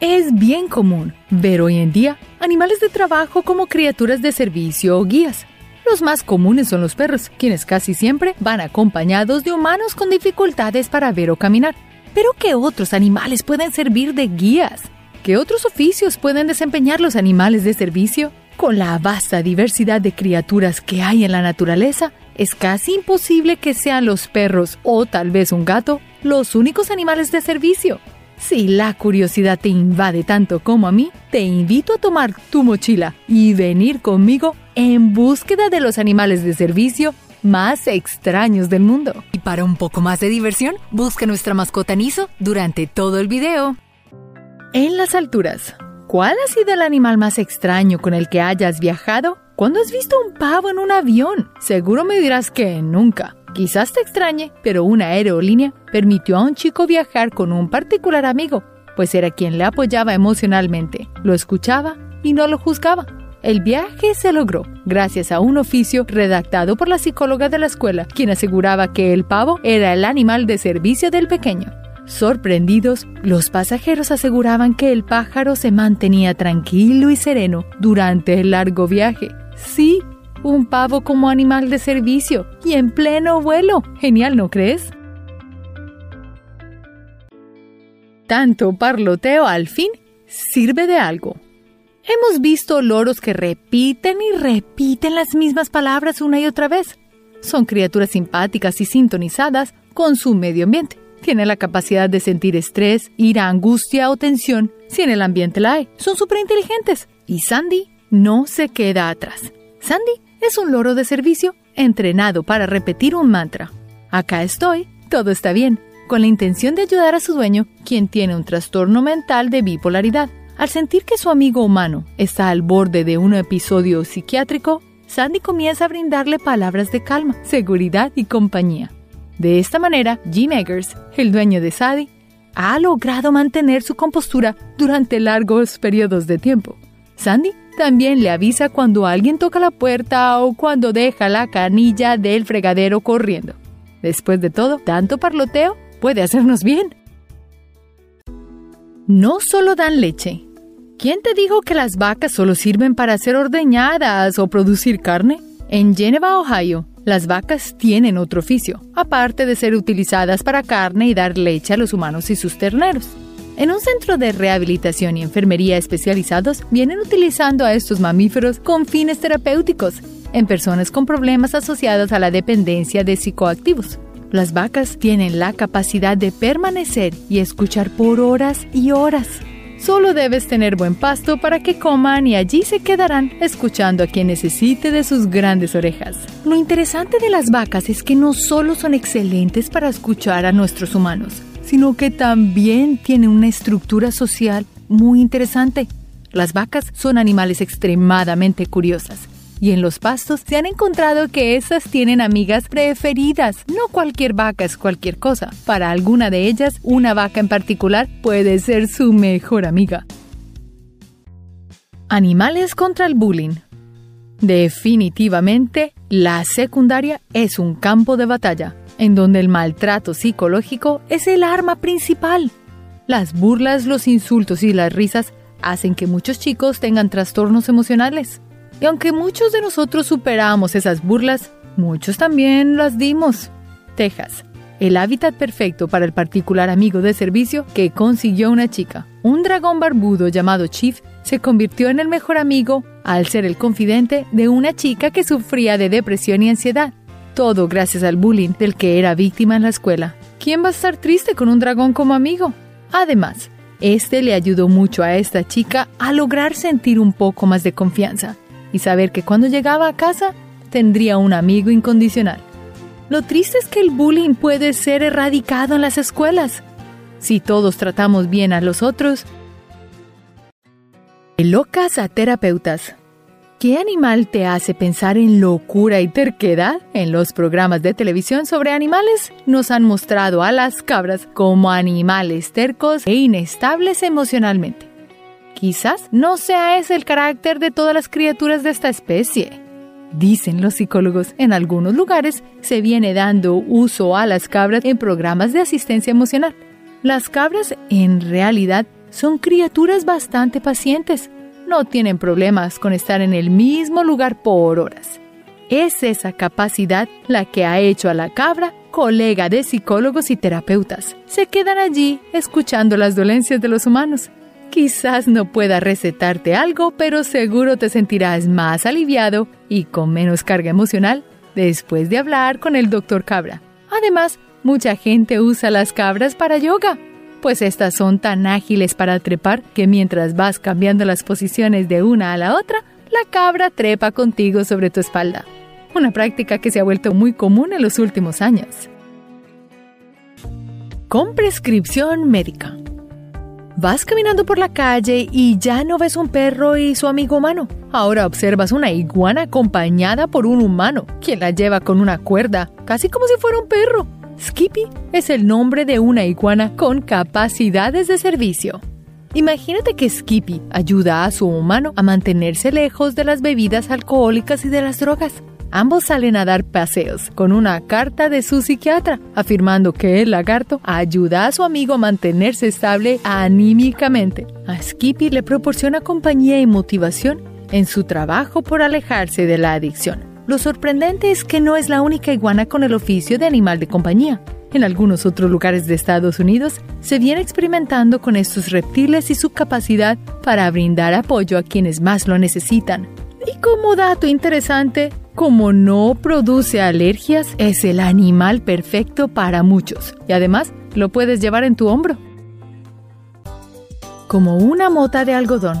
Es bien común ver hoy en día animales de trabajo como criaturas de servicio o guías. Los más comunes son los perros, quienes casi siempre van acompañados de humanos con dificultades para ver o caminar. Pero ¿qué otros animales pueden servir de guías? ¿Qué otros oficios pueden desempeñar los animales de servicio? Con la vasta diversidad de criaturas que hay en la naturaleza, es casi imposible que sean los perros o tal vez un gato los únicos animales de servicio. Si la curiosidad te invade tanto como a mí, te invito a tomar tu mochila y venir conmigo en búsqueda de los animales de servicio más extraños del mundo. Y para un poco más de diversión, busca nuestra mascota Niso durante todo el video. En las alturas, ¿cuál ha sido el animal más extraño con el que hayas viajado? ¿Cuándo has visto un pavo en un avión? Seguro me dirás que nunca. Quizás te extrañe, pero una aerolínea permitió a un chico viajar con un particular amigo, pues era quien le apoyaba emocionalmente, lo escuchaba y no lo juzgaba. El viaje se logró gracias a un oficio redactado por la psicóloga de la escuela, quien aseguraba que el pavo era el animal de servicio del pequeño. Sorprendidos, los pasajeros aseguraban que el pájaro se mantenía tranquilo y sereno durante el largo viaje. Sí, un pavo como animal de servicio y en pleno vuelo. Genial, ¿no crees? Tanto parloteo al fin sirve de algo. Hemos visto loros que repiten y repiten las mismas palabras una y otra vez. Son criaturas simpáticas y sintonizadas con su medio ambiente. Tienen la capacidad de sentir estrés, ira, angustia o tensión si en el ambiente la hay. Son súper inteligentes. Y Sandy no se queda atrás. Sandy es un loro de servicio entrenado para repetir un mantra. Acá estoy, todo está bien, con la intención de ayudar a su dueño, quien tiene un trastorno mental de bipolaridad. Al sentir que su amigo humano está al borde de un episodio psiquiátrico, Sandy comienza a brindarle palabras de calma, seguridad y compañía. De esta manera, Jim Eggers, el dueño de Sadie, ha logrado mantener su compostura durante largos periodos de tiempo. Sandy también le avisa cuando alguien toca la puerta o cuando deja la canilla del fregadero corriendo. Después de todo, tanto parloteo puede hacernos bien. No solo dan leche. ¿Quién te dijo que las vacas solo sirven para ser ordeñadas o producir carne? En Geneva, Ohio, las vacas tienen otro oficio, aparte de ser utilizadas para carne y dar leche a los humanos y sus terneros. En un centro de rehabilitación y enfermería especializados vienen utilizando a estos mamíferos con fines terapéuticos en personas con problemas asociados a la dependencia de psicoactivos. Las vacas tienen la capacidad de permanecer y escuchar por horas y horas. Solo debes tener buen pasto para que coman y allí se quedarán escuchando a quien necesite de sus grandes orejas. Lo interesante de las vacas es que no solo son excelentes para escuchar a nuestros humanos, sino que también tiene una estructura social muy interesante. Las vacas son animales extremadamente curiosas y en los pastos se han encontrado que esas tienen amigas preferidas. No cualquier vaca es cualquier cosa. Para alguna de ellas, una vaca en particular puede ser su mejor amiga. Animales contra el bullying. Definitivamente, la secundaria es un campo de batalla en donde el maltrato psicológico es el arma principal. Las burlas, los insultos y las risas hacen que muchos chicos tengan trastornos emocionales. Y aunque muchos de nosotros superamos esas burlas, muchos también las dimos. Texas, el hábitat perfecto para el particular amigo de servicio que consiguió una chica. Un dragón barbudo llamado Chief se convirtió en el mejor amigo al ser el confidente de una chica que sufría de depresión y ansiedad. Todo gracias al bullying del que era víctima en la escuela. ¿Quién va a estar triste con un dragón como amigo? Además, este le ayudó mucho a esta chica a lograr sentir un poco más de confianza y saber que cuando llegaba a casa tendría un amigo incondicional. Lo triste es que el bullying puede ser erradicado en las escuelas. Si todos tratamos bien a los otros. Locas a terapeutas. ¿Qué animal te hace pensar en locura y terquedad? En los programas de televisión sobre animales nos han mostrado a las cabras como animales tercos e inestables emocionalmente. Quizás no sea ese el carácter de todas las criaturas de esta especie. Dicen los psicólogos, en algunos lugares se viene dando uso a las cabras en programas de asistencia emocional. Las cabras en realidad son criaturas bastante pacientes. No tienen problemas con estar en el mismo lugar por horas. Es esa capacidad la que ha hecho a la cabra colega de psicólogos y terapeutas. Se quedan allí escuchando las dolencias de los humanos. Quizás no pueda recetarte algo, pero seguro te sentirás más aliviado y con menos carga emocional después de hablar con el doctor Cabra. Además, mucha gente usa las cabras para yoga, pues estas son tan ágiles para trepar que mientras vas cambiando las posiciones de una a la otra, la cabra trepa contigo sobre tu espalda una práctica que se ha vuelto muy común en los últimos años. Con prescripción médica. Vas caminando por la calle y ya no ves un perro y su amigo humano. Ahora observas una iguana acompañada por un humano, quien la lleva con una cuerda, casi como si fuera un perro. Skippy es el nombre de una iguana con capacidades de servicio. Imagínate que Skippy ayuda a su humano a mantenerse lejos de las bebidas alcohólicas y de las drogas. Ambos salen a dar paseos con una carta de su psiquiatra afirmando que el lagarto ayuda a su amigo a mantenerse estable anímicamente. A Skippy le proporciona compañía y motivación en su trabajo por alejarse de la adicción. Lo sorprendente es que no es la única iguana con el oficio de animal de compañía. En algunos otros lugares de Estados Unidos se viene experimentando con estos reptiles y su capacidad para brindar apoyo a quienes más lo necesitan. Y como dato interesante, como no produce alergias, es el animal perfecto para muchos y además lo puedes llevar en tu hombro. Como una mota de algodón.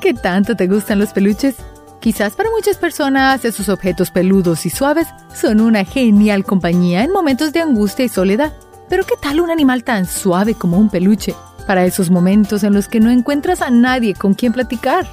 ¿Qué tanto te gustan los peluches? Quizás para muchas personas esos objetos peludos y suaves son una genial compañía en momentos de angustia y soledad. Pero ¿qué tal un animal tan suave como un peluche? Para esos momentos en los que no encuentras a nadie con quien platicar.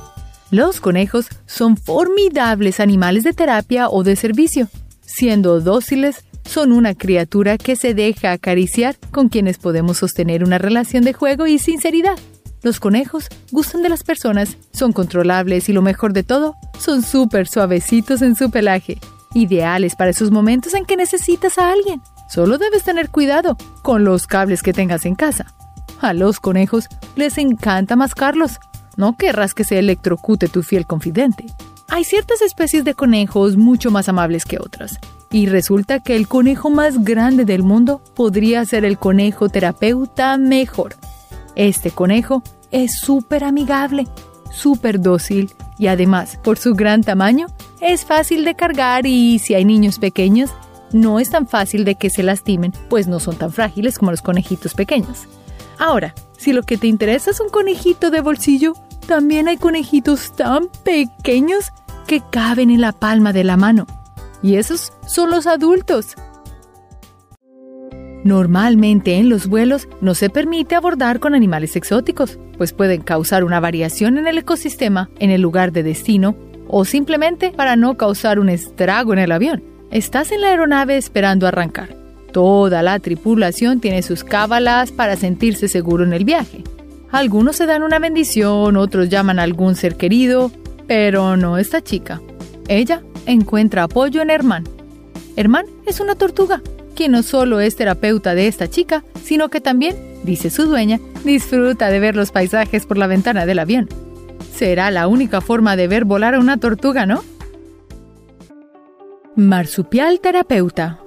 Los conejos son formidables animales de terapia o de servicio. Siendo dóciles, son una criatura que se deja acariciar con quienes podemos sostener una relación de juego y sinceridad. Los conejos gustan de las personas, son controlables y lo mejor de todo, son súper suavecitos en su pelaje, ideales para esos momentos en que necesitas a alguien. Solo debes tener cuidado con los cables que tengas en casa. A los conejos les encanta mascarlos, no querrás que se electrocute tu fiel confidente. Hay ciertas especies de conejos mucho más amables que otras, y resulta que el conejo más grande del mundo podría ser el conejo terapeuta mejor. Este conejo es súper amigable, súper dócil y además, por su gran tamaño, es fácil de cargar y si hay niños pequeños, no es tan fácil de que se lastimen, pues no son tan frágiles como los conejitos pequeños. Ahora, si lo que te interesa es un conejito de bolsillo, también hay conejitos tan pequeños que caben en la palma de la mano. Y esos son los adultos. Normalmente en los vuelos no se permite abordar con animales exóticos, pues pueden causar una variación en el ecosistema en el lugar de destino o simplemente para no causar un estrago en el avión. Estás en la aeronave esperando arrancar. Toda la tripulación tiene sus cábalas para sentirse seguro en el viaje. Algunos se dan una bendición, otros llaman a algún ser querido, pero no esta chica. Ella encuentra apoyo en Herman. Herman es una tortuga, quien no solo es terapeuta de esta chica, sino que también, dice su dueña, disfruta de ver los paisajes por la ventana del avión. Será la única forma de ver volar a una tortuga, ¿no? Marsupial terapeuta.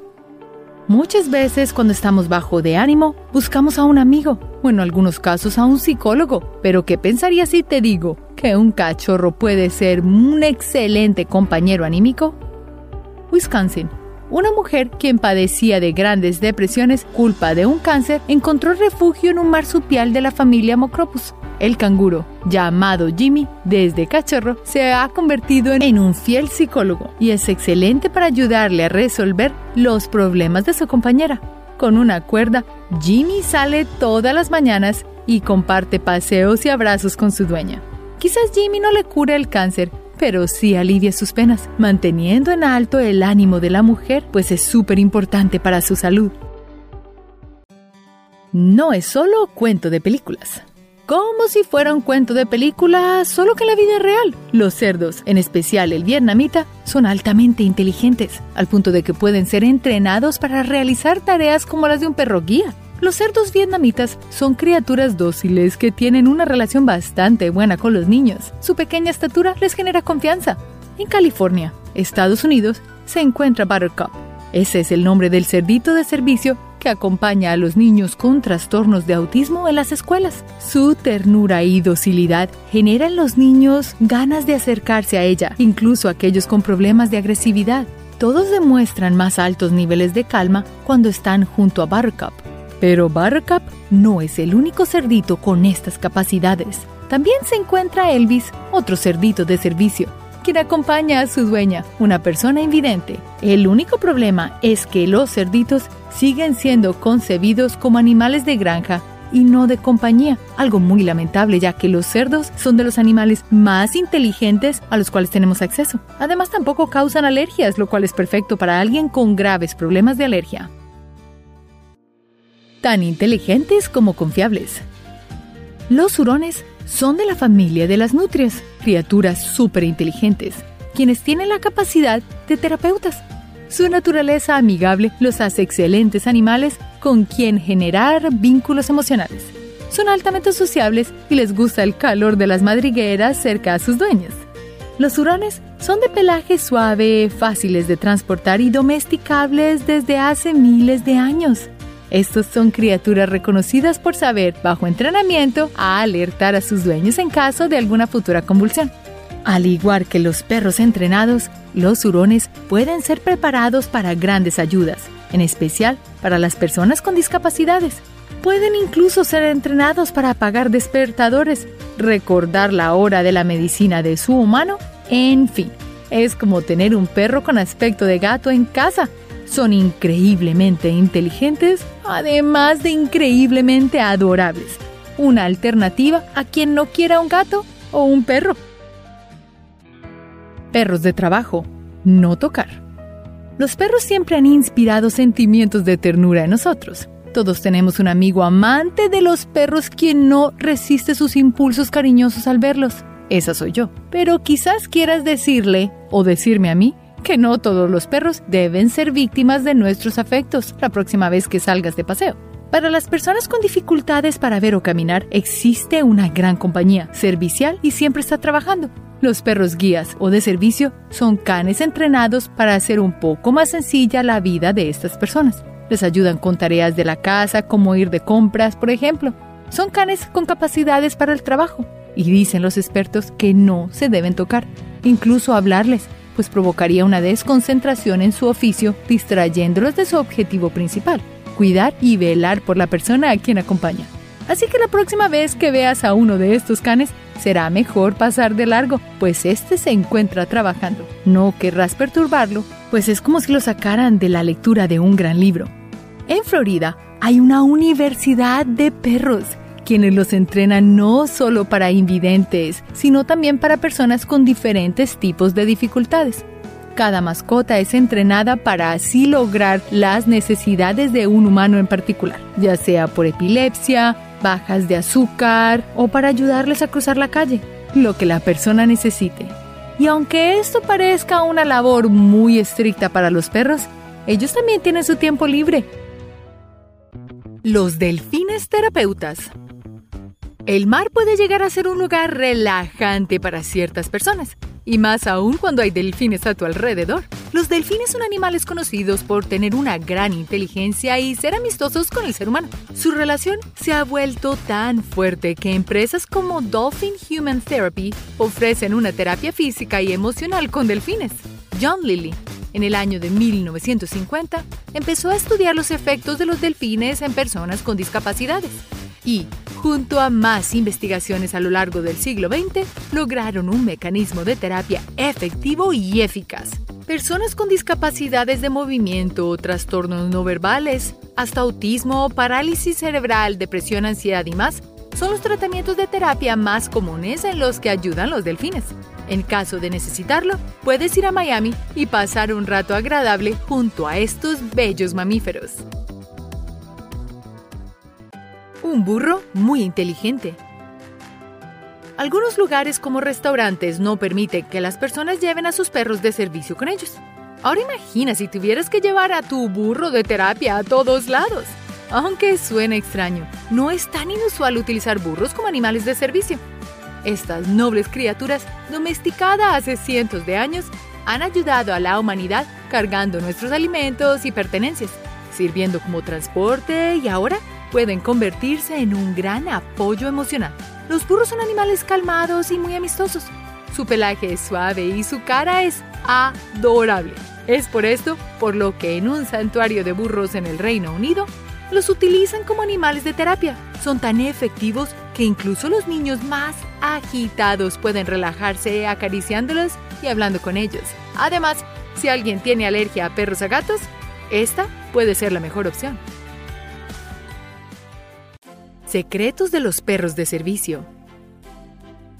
Muchas veces cuando estamos bajo de ánimo, buscamos a un amigo, o en algunos casos a un psicólogo. Pero ¿qué pensarías si te digo que un cachorro puede ser un excelente compañero anímico? Wisconsin. Una mujer quien padecía de grandes depresiones culpa de un cáncer encontró refugio en un marsupial de la familia Mocropus. El canguro, llamado Jimmy, desde cachorro, se ha convertido en un fiel psicólogo y es excelente para ayudarle a resolver los problemas de su compañera. Con una cuerda, Jimmy sale todas las mañanas y comparte paseos y abrazos con su dueña. Quizás Jimmy no le cure el cáncer, pero sí alivia sus penas, manteniendo en alto el ánimo de la mujer, pues es súper importante para su salud. No es solo cuento de películas como si fuera un cuento de película, solo que en la vida real. Los cerdos, en especial el vietnamita, son altamente inteligentes, al punto de que pueden ser entrenados para realizar tareas como las de un perro guía. Los cerdos vietnamitas son criaturas dóciles que tienen una relación bastante buena con los niños. Su pequeña estatura les genera confianza. En California, Estados Unidos, se encuentra Buttercup. Ese es el nombre del cerdito de servicio que acompaña a los niños con trastornos de autismo en las escuelas. Su ternura y docilidad generan en los niños ganas de acercarse a ella, incluso aquellos con problemas de agresividad. Todos demuestran más altos niveles de calma cuando están junto a Buttercup. Pero Buttercup no es el único cerdito con estas capacidades. También se encuentra Elvis, otro cerdito de servicio, quien acompaña a su dueña, una persona invidente. El único problema es que los cerditos siguen siendo concebidos como animales de granja y no de compañía, algo muy lamentable ya que los cerdos son de los animales más inteligentes a los cuales tenemos acceso. Además tampoco causan alergias, lo cual es perfecto para alguien con graves problemas de alergia tan inteligentes como confiables. Los hurones son de la familia de las nutrias, criaturas súper inteligentes, quienes tienen la capacidad de terapeutas. Su naturaleza amigable los hace excelentes animales con quien generar vínculos emocionales. Son altamente sociables y les gusta el calor de las madrigueras cerca a sus dueños. Los hurones son de pelaje suave, fáciles de transportar y domesticables desde hace miles de años. Estos son criaturas reconocidas por saber, bajo entrenamiento, a alertar a sus dueños en caso de alguna futura convulsión. Al igual que los perros entrenados, los hurones pueden ser preparados para grandes ayudas, en especial para las personas con discapacidades. Pueden incluso ser entrenados para apagar despertadores, recordar la hora de la medicina de su humano, en fin. Es como tener un perro con aspecto de gato en casa son increíblemente inteligentes, además de increíblemente adorables. Una alternativa a quien no quiera un gato o un perro. Perros de trabajo. No tocar. Los perros siempre han inspirado sentimientos de ternura en nosotros. Todos tenemos un amigo amante de los perros quien no resiste sus impulsos cariñosos al verlos. Esa soy yo. Pero quizás quieras decirle, o decirme a mí, que no todos los perros deben ser víctimas de nuestros afectos la próxima vez que salgas de paseo. Para las personas con dificultades para ver o caminar, existe una gran compañía, servicial y siempre está trabajando. Los perros guías o de servicio son canes entrenados para hacer un poco más sencilla la vida de estas personas. Les ayudan con tareas de la casa, como ir de compras, por ejemplo. Son canes con capacidades para el trabajo. Y dicen los expertos que no se deben tocar, incluso hablarles, pues provocaría una desconcentración en su oficio, distrayéndolos de su objetivo principal, cuidar y velar por la persona a quien acompaña. Así que la próxima vez que veas a uno de estos canes, será mejor pasar de largo, pues este se encuentra trabajando. No querrás perturbarlo, pues es como si lo sacaran de la lectura de un gran libro. En Florida hay una universidad de perros quienes los entrenan no solo para invidentes, sino también para personas con diferentes tipos de dificultades. Cada mascota es entrenada para así lograr las necesidades de un humano en particular, ya sea por epilepsia, bajas de azúcar o para ayudarles a cruzar la calle, lo que la persona necesite. Y aunque esto parezca una labor muy estricta para los perros, ellos también tienen su tiempo libre. Los delfines terapeutas el mar puede llegar a ser un lugar relajante para ciertas personas, y más aún cuando hay delfines a tu alrededor. Los delfines son animales conocidos por tener una gran inteligencia y ser amistosos con el ser humano. Su relación se ha vuelto tan fuerte que empresas como Dolphin Human Therapy ofrecen una terapia física y emocional con delfines. John Lilly, en el año de 1950, empezó a estudiar los efectos de los delfines en personas con discapacidades y, junto a más investigaciones a lo largo del siglo XX, lograron un mecanismo de terapia efectivo y eficaz. Personas con discapacidades de movimiento, trastornos no verbales, hasta autismo, parálisis cerebral, depresión, ansiedad y más, son los tratamientos de terapia más comunes en los que ayudan los delfines. En caso de necesitarlo, puedes ir a Miami y pasar un rato agradable junto a estos bellos mamíferos un burro muy inteligente. Algunos lugares como restaurantes no permiten que las personas lleven a sus perros de servicio con ellos. Ahora imagina si tuvieras que llevar a tu burro de terapia a todos lados. Aunque suene extraño, no es tan inusual utilizar burros como animales de servicio. Estas nobles criaturas, domesticadas hace cientos de años, han ayudado a la humanidad cargando nuestros alimentos y pertenencias, sirviendo como transporte y ahora pueden convertirse en un gran apoyo emocional. Los burros son animales calmados y muy amistosos. Su pelaje es suave y su cara es adorable. Es por esto por lo que en un santuario de burros en el Reino Unido los utilizan como animales de terapia. Son tan efectivos que incluso los niños más agitados pueden relajarse acariciándolos y hablando con ellos. Además, si alguien tiene alergia a perros a gatos, esta puede ser la mejor opción. Secretos de los perros de servicio.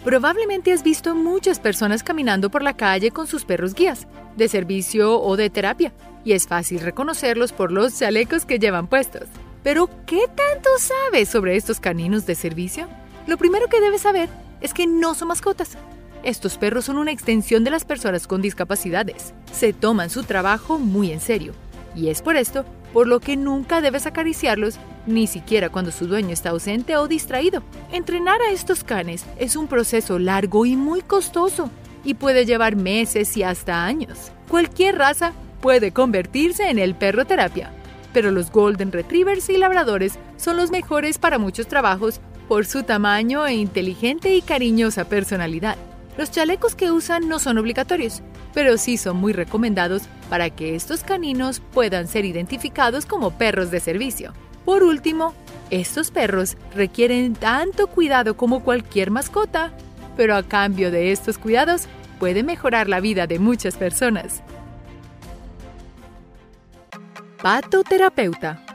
Probablemente has visto muchas personas caminando por la calle con sus perros guías, de servicio o de terapia, y es fácil reconocerlos por los chalecos que llevan puestos. Pero, ¿qué tanto sabes sobre estos caninos de servicio? Lo primero que debes saber es que no son mascotas. Estos perros son una extensión de las personas con discapacidades. Se toman su trabajo muy en serio. Y es por esto por lo que nunca debes acariciarlos, ni siquiera cuando su dueño está ausente o distraído. Entrenar a estos canes es un proceso largo y muy costoso, y puede llevar meses y hasta años. Cualquier raza puede convertirse en el perro terapia, pero los Golden Retrievers y Labradores son los mejores para muchos trabajos por su tamaño e inteligente y cariñosa personalidad. Los chalecos que usan no son obligatorios, pero sí son muy recomendados para que estos caninos puedan ser identificados como perros de servicio. Por último, estos perros requieren tanto cuidado como cualquier mascota, pero a cambio de estos cuidados puede mejorar la vida de muchas personas. Pato terapeuta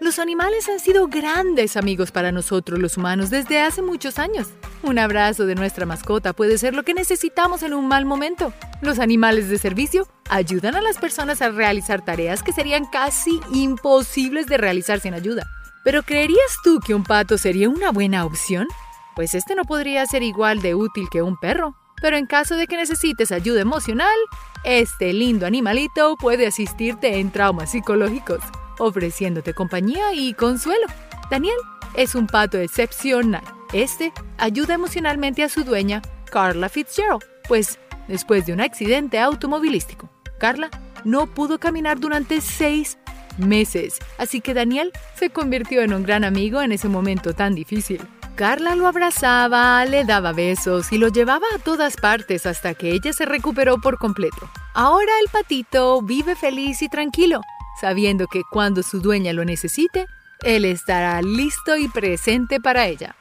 los animales han sido grandes amigos para nosotros los humanos desde hace muchos años. Un abrazo de nuestra mascota puede ser lo que necesitamos en un mal momento. Los animales de servicio ayudan a las personas a realizar tareas que serían casi imposibles de realizar sin ayuda. Pero ¿creerías tú que un pato sería una buena opción? Pues este no podría ser igual de útil que un perro. Pero en caso de que necesites ayuda emocional, este lindo animalito puede asistirte en traumas psicológicos ofreciéndote compañía y consuelo. Daniel es un pato excepcional. Este ayuda emocionalmente a su dueña, Carla Fitzgerald, pues después de un accidente automovilístico, Carla no pudo caminar durante seis meses, así que Daniel se convirtió en un gran amigo en ese momento tan difícil. Carla lo abrazaba, le daba besos y lo llevaba a todas partes hasta que ella se recuperó por completo. Ahora el patito vive feliz y tranquilo, sabiendo que cuando su dueña lo necesite, él estará listo y presente para ella.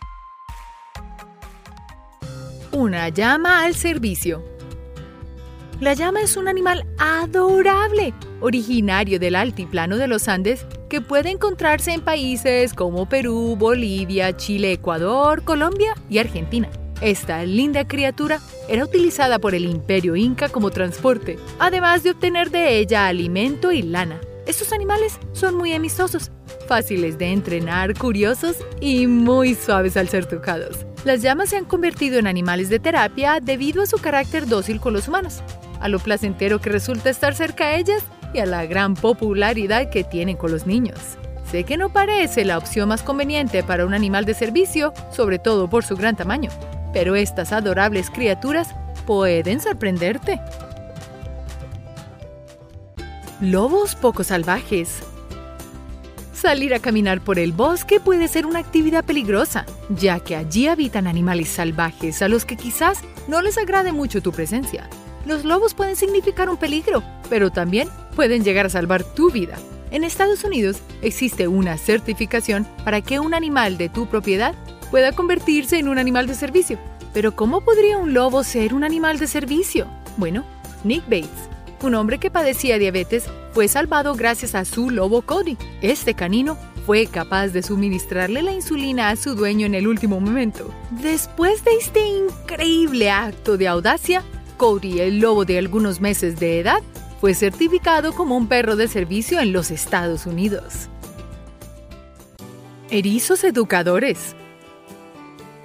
Una llama al servicio. La llama es un animal adorable, originario del altiplano de los Andes, que puede encontrarse en países como Perú, Bolivia, Chile, Ecuador, Colombia y Argentina. Esta linda criatura era utilizada por el imperio inca como transporte, además de obtener de ella alimento y lana. Estos animales son muy amistosos, fáciles de entrenar, curiosos y muy suaves al ser tocados. Las llamas se han convertido en animales de terapia debido a su carácter dócil con los humanos, a lo placentero que resulta estar cerca de ellas y a la gran popularidad que tienen con los niños. Sé que no parece la opción más conveniente para un animal de servicio, sobre todo por su gran tamaño, pero estas adorables criaturas pueden sorprenderte. Lobos poco salvajes. Salir a caminar por el bosque puede ser una actividad peligrosa, ya que allí habitan animales salvajes a los que quizás no les agrade mucho tu presencia. Los lobos pueden significar un peligro, pero también pueden llegar a salvar tu vida. En Estados Unidos existe una certificación para que un animal de tu propiedad pueda convertirse en un animal de servicio. Pero ¿cómo podría un lobo ser un animal de servicio? Bueno, Nick Bates un hombre que padecía diabetes, fue salvado gracias a su lobo Cody. Este canino fue capaz de suministrarle la insulina a su dueño en el último momento. Después de este increíble acto de audacia, Cody, el lobo de algunos meses de edad, fue certificado como un perro de servicio en los Estados Unidos. Erizos educadores.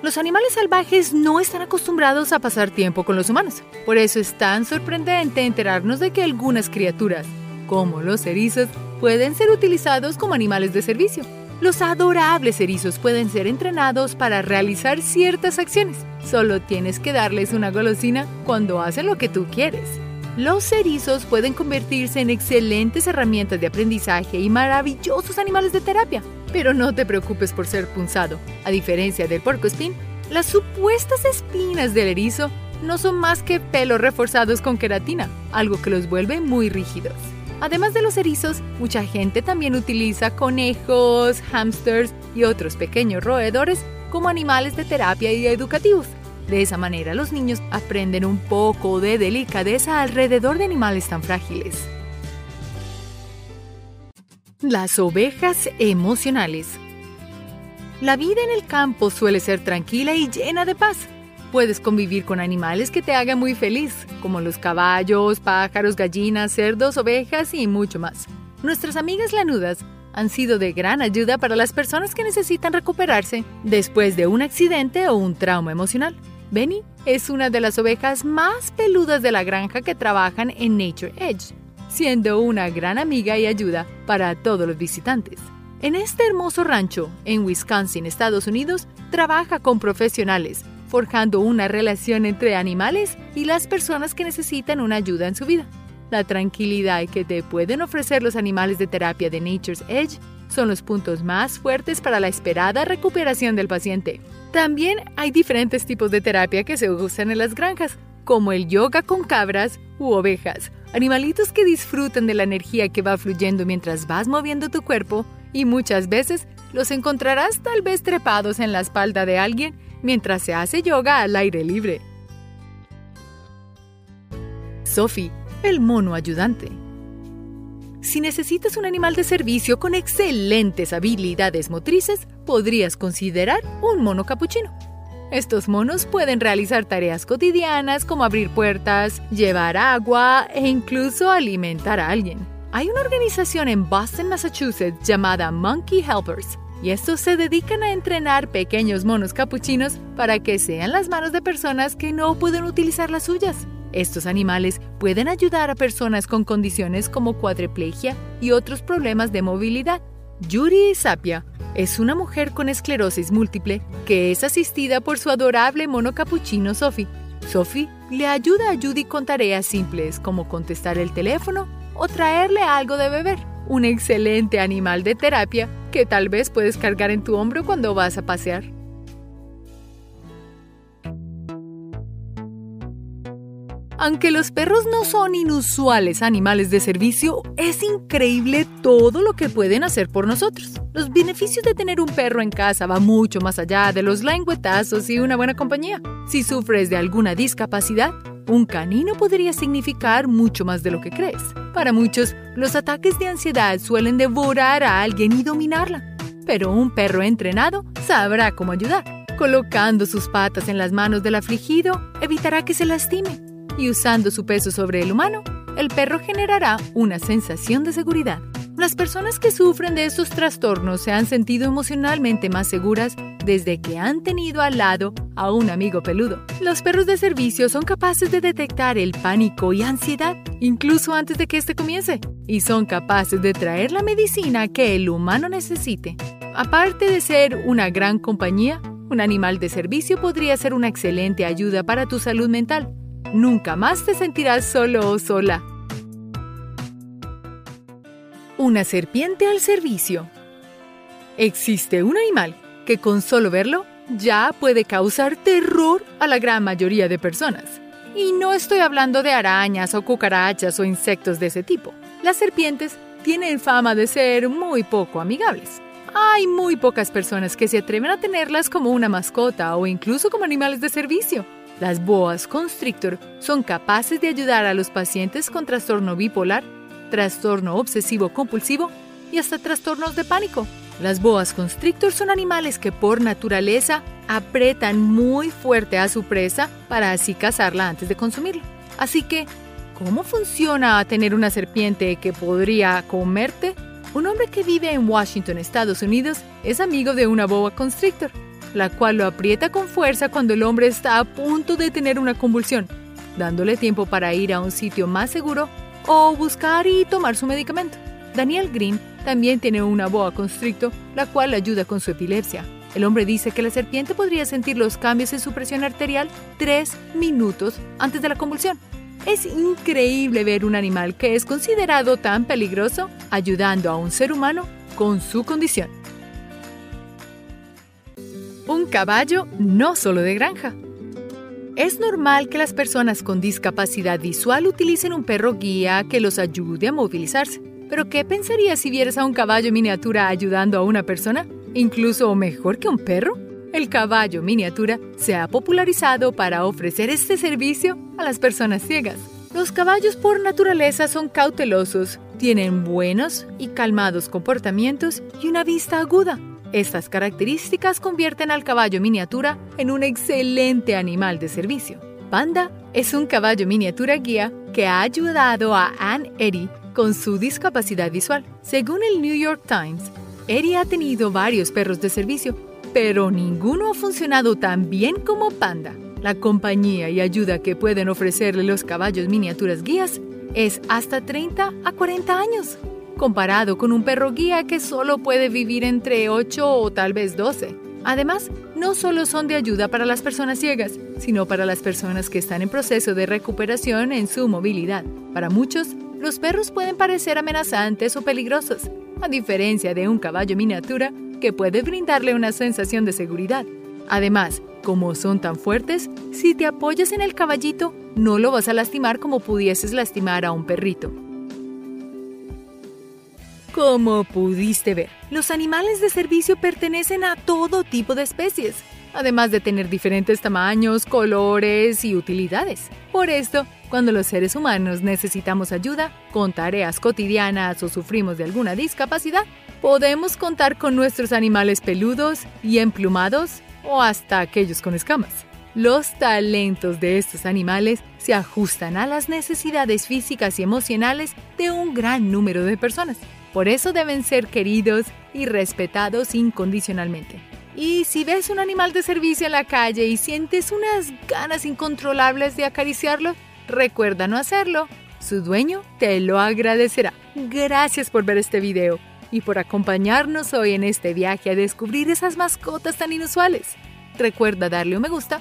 Los animales salvajes no están acostumbrados a pasar tiempo con los humanos. Por eso es tan sorprendente enterarnos de que algunas criaturas, como los erizos, pueden ser utilizados como animales de servicio. Los adorables erizos pueden ser entrenados para realizar ciertas acciones. Solo tienes que darles una golosina cuando hacen lo que tú quieres. Los erizos pueden convertirse en excelentes herramientas de aprendizaje y maravillosos animales de terapia. Pero no te preocupes por ser punzado. A diferencia del porcoespín, las supuestas espinas del erizo no son más que pelos reforzados con queratina, algo que los vuelve muy rígidos. Además de los erizos, mucha gente también utiliza conejos, hámsters y otros pequeños roedores como animales de terapia y educativos. De esa manera los niños aprenden un poco de delicadeza alrededor de animales tan frágiles. Las ovejas emocionales. La vida en el campo suele ser tranquila y llena de paz. Puedes convivir con animales que te hagan muy feliz, como los caballos, pájaros, gallinas, cerdos, ovejas y mucho más. Nuestras amigas lanudas han sido de gran ayuda para las personas que necesitan recuperarse después de un accidente o un trauma emocional. Benny es una de las ovejas más peludas de la granja que trabajan en Nature Edge, siendo una gran amiga y ayuda para todos los visitantes. En este hermoso rancho, en Wisconsin, Estados Unidos, trabaja con profesionales forjando una relación entre animales y las personas que necesitan una ayuda en su vida. La tranquilidad que te pueden ofrecer los animales de terapia de Nature's Edge son los puntos más fuertes para la esperada recuperación del paciente. También hay diferentes tipos de terapia que se usan en las granjas, como el yoga con cabras u ovejas, animalitos que disfrutan de la energía que va fluyendo mientras vas moviendo tu cuerpo y muchas veces los encontrarás tal vez trepados en la espalda de alguien mientras se hace yoga al aire libre. Sophie, el mono ayudante. Si necesitas un animal de servicio con excelentes habilidades motrices, podrías considerar un mono capuchino. Estos monos pueden realizar tareas cotidianas como abrir puertas, llevar agua e incluso alimentar a alguien. Hay una organización en Boston, Massachusetts llamada Monkey Helpers y estos se dedican a entrenar pequeños monos capuchinos para que sean las manos de personas que no pueden utilizar las suyas. Estos animales pueden ayudar a personas con condiciones como cuadriplegia y otros problemas de movilidad. Yuri Sapia es una mujer con esclerosis múltiple que es asistida por su adorable mono capuchino Sophie. Sophie le ayuda a Judy con tareas simples como contestar el teléfono o traerle algo de beber un excelente animal de terapia que tal vez puedes cargar en tu hombro cuando vas a pasear. Aunque los perros no son inusuales animales de servicio, es increíble todo lo que pueden hacer por nosotros. Los beneficios de tener un perro en casa van mucho más allá de los lengüetazos y una buena compañía. Si sufres de alguna discapacidad, un canino podría significar mucho más de lo que crees. Para muchos, los ataques de ansiedad suelen devorar a alguien y dominarla. Pero un perro entrenado sabrá cómo ayudar. Colocando sus patas en las manos del afligido, evitará que se lastime. Y usando su peso sobre el humano, el perro generará una sensación de seguridad. Las personas que sufren de estos trastornos se han sentido emocionalmente más seguras desde que han tenido al lado a un amigo peludo. Los perros de servicio son capaces de detectar el pánico y ansiedad incluso antes de que éste comience y son capaces de traer la medicina que el humano necesite. Aparte de ser una gran compañía, un animal de servicio podría ser una excelente ayuda para tu salud mental. Nunca más te sentirás solo o sola una serpiente al servicio. Existe un animal que con solo verlo ya puede causar terror a la gran mayoría de personas. Y no estoy hablando de arañas o cucarachas o insectos de ese tipo. Las serpientes tienen fama de ser muy poco amigables. Hay muy pocas personas que se atreven a tenerlas como una mascota o incluso como animales de servicio. Las boas constrictor son capaces de ayudar a los pacientes con trastorno bipolar trastorno obsesivo compulsivo y hasta trastornos de pánico. Las boas constrictor son animales que por naturaleza apretan muy fuerte a su presa para así cazarla antes de consumirla. Así que, ¿cómo funciona tener una serpiente que podría comerte? Un hombre que vive en Washington, Estados Unidos, es amigo de una boa constrictor, la cual lo aprieta con fuerza cuando el hombre está a punto de tener una convulsión, dándole tiempo para ir a un sitio más seguro o buscar y tomar su medicamento. Daniel Green también tiene una boa constricto, la cual ayuda con su epilepsia. El hombre dice que la serpiente podría sentir los cambios en su presión arterial tres minutos antes de la convulsión. Es increíble ver un animal que es considerado tan peligroso ayudando a un ser humano con su condición. Un caballo no solo de granja. Es normal que las personas con discapacidad visual utilicen un perro guía que los ayude a movilizarse. Pero ¿qué pensarías si vieras a un caballo miniatura ayudando a una persona? Incluso mejor que un perro. El caballo miniatura se ha popularizado para ofrecer este servicio a las personas ciegas. Los caballos por naturaleza son cautelosos, tienen buenos y calmados comportamientos y una vista aguda. Estas características convierten al caballo miniatura en un excelente animal de servicio. Panda es un caballo miniatura guía que ha ayudado a Anne Eddy con su discapacidad visual. Según el New York Times, Eddy ha tenido varios perros de servicio pero ninguno ha funcionado tan bien como Panda. La compañía y ayuda que pueden ofrecerle los caballos miniaturas guías es hasta 30 a 40 años, comparado con un perro guía que solo puede vivir entre 8 o tal vez 12. Además, no solo son de ayuda para las personas ciegas, sino para las personas que están en proceso de recuperación en su movilidad. Para muchos, los perros pueden parecer amenazantes o peligrosos, a diferencia de un caballo miniatura que puede brindarle una sensación de seguridad. Además, como son tan fuertes, si te apoyas en el caballito, no lo vas a lastimar como pudieses lastimar a un perrito. Como pudiste ver, los animales de servicio pertenecen a todo tipo de especies, además de tener diferentes tamaños, colores y utilidades. Por esto, cuando los seres humanos necesitamos ayuda con tareas cotidianas o sufrimos de alguna discapacidad, podemos contar con nuestros animales peludos y emplumados o hasta aquellos con escamas. Los talentos de estos animales se ajustan a las necesidades físicas y emocionales de un gran número de personas. Por eso deben ser queridos y respetados incondicionalmente. Y si ves un animal de servicio en la calle y sientes unas ganas incontrolables de acariciarlo, recuerda no hacerlo. Su dueño te lo agradecerá. Gracias por ver este video y por acompañarnos hoy en este viaje a descubrir esas mascotas tan inusuales. Recuerda darle un me gusta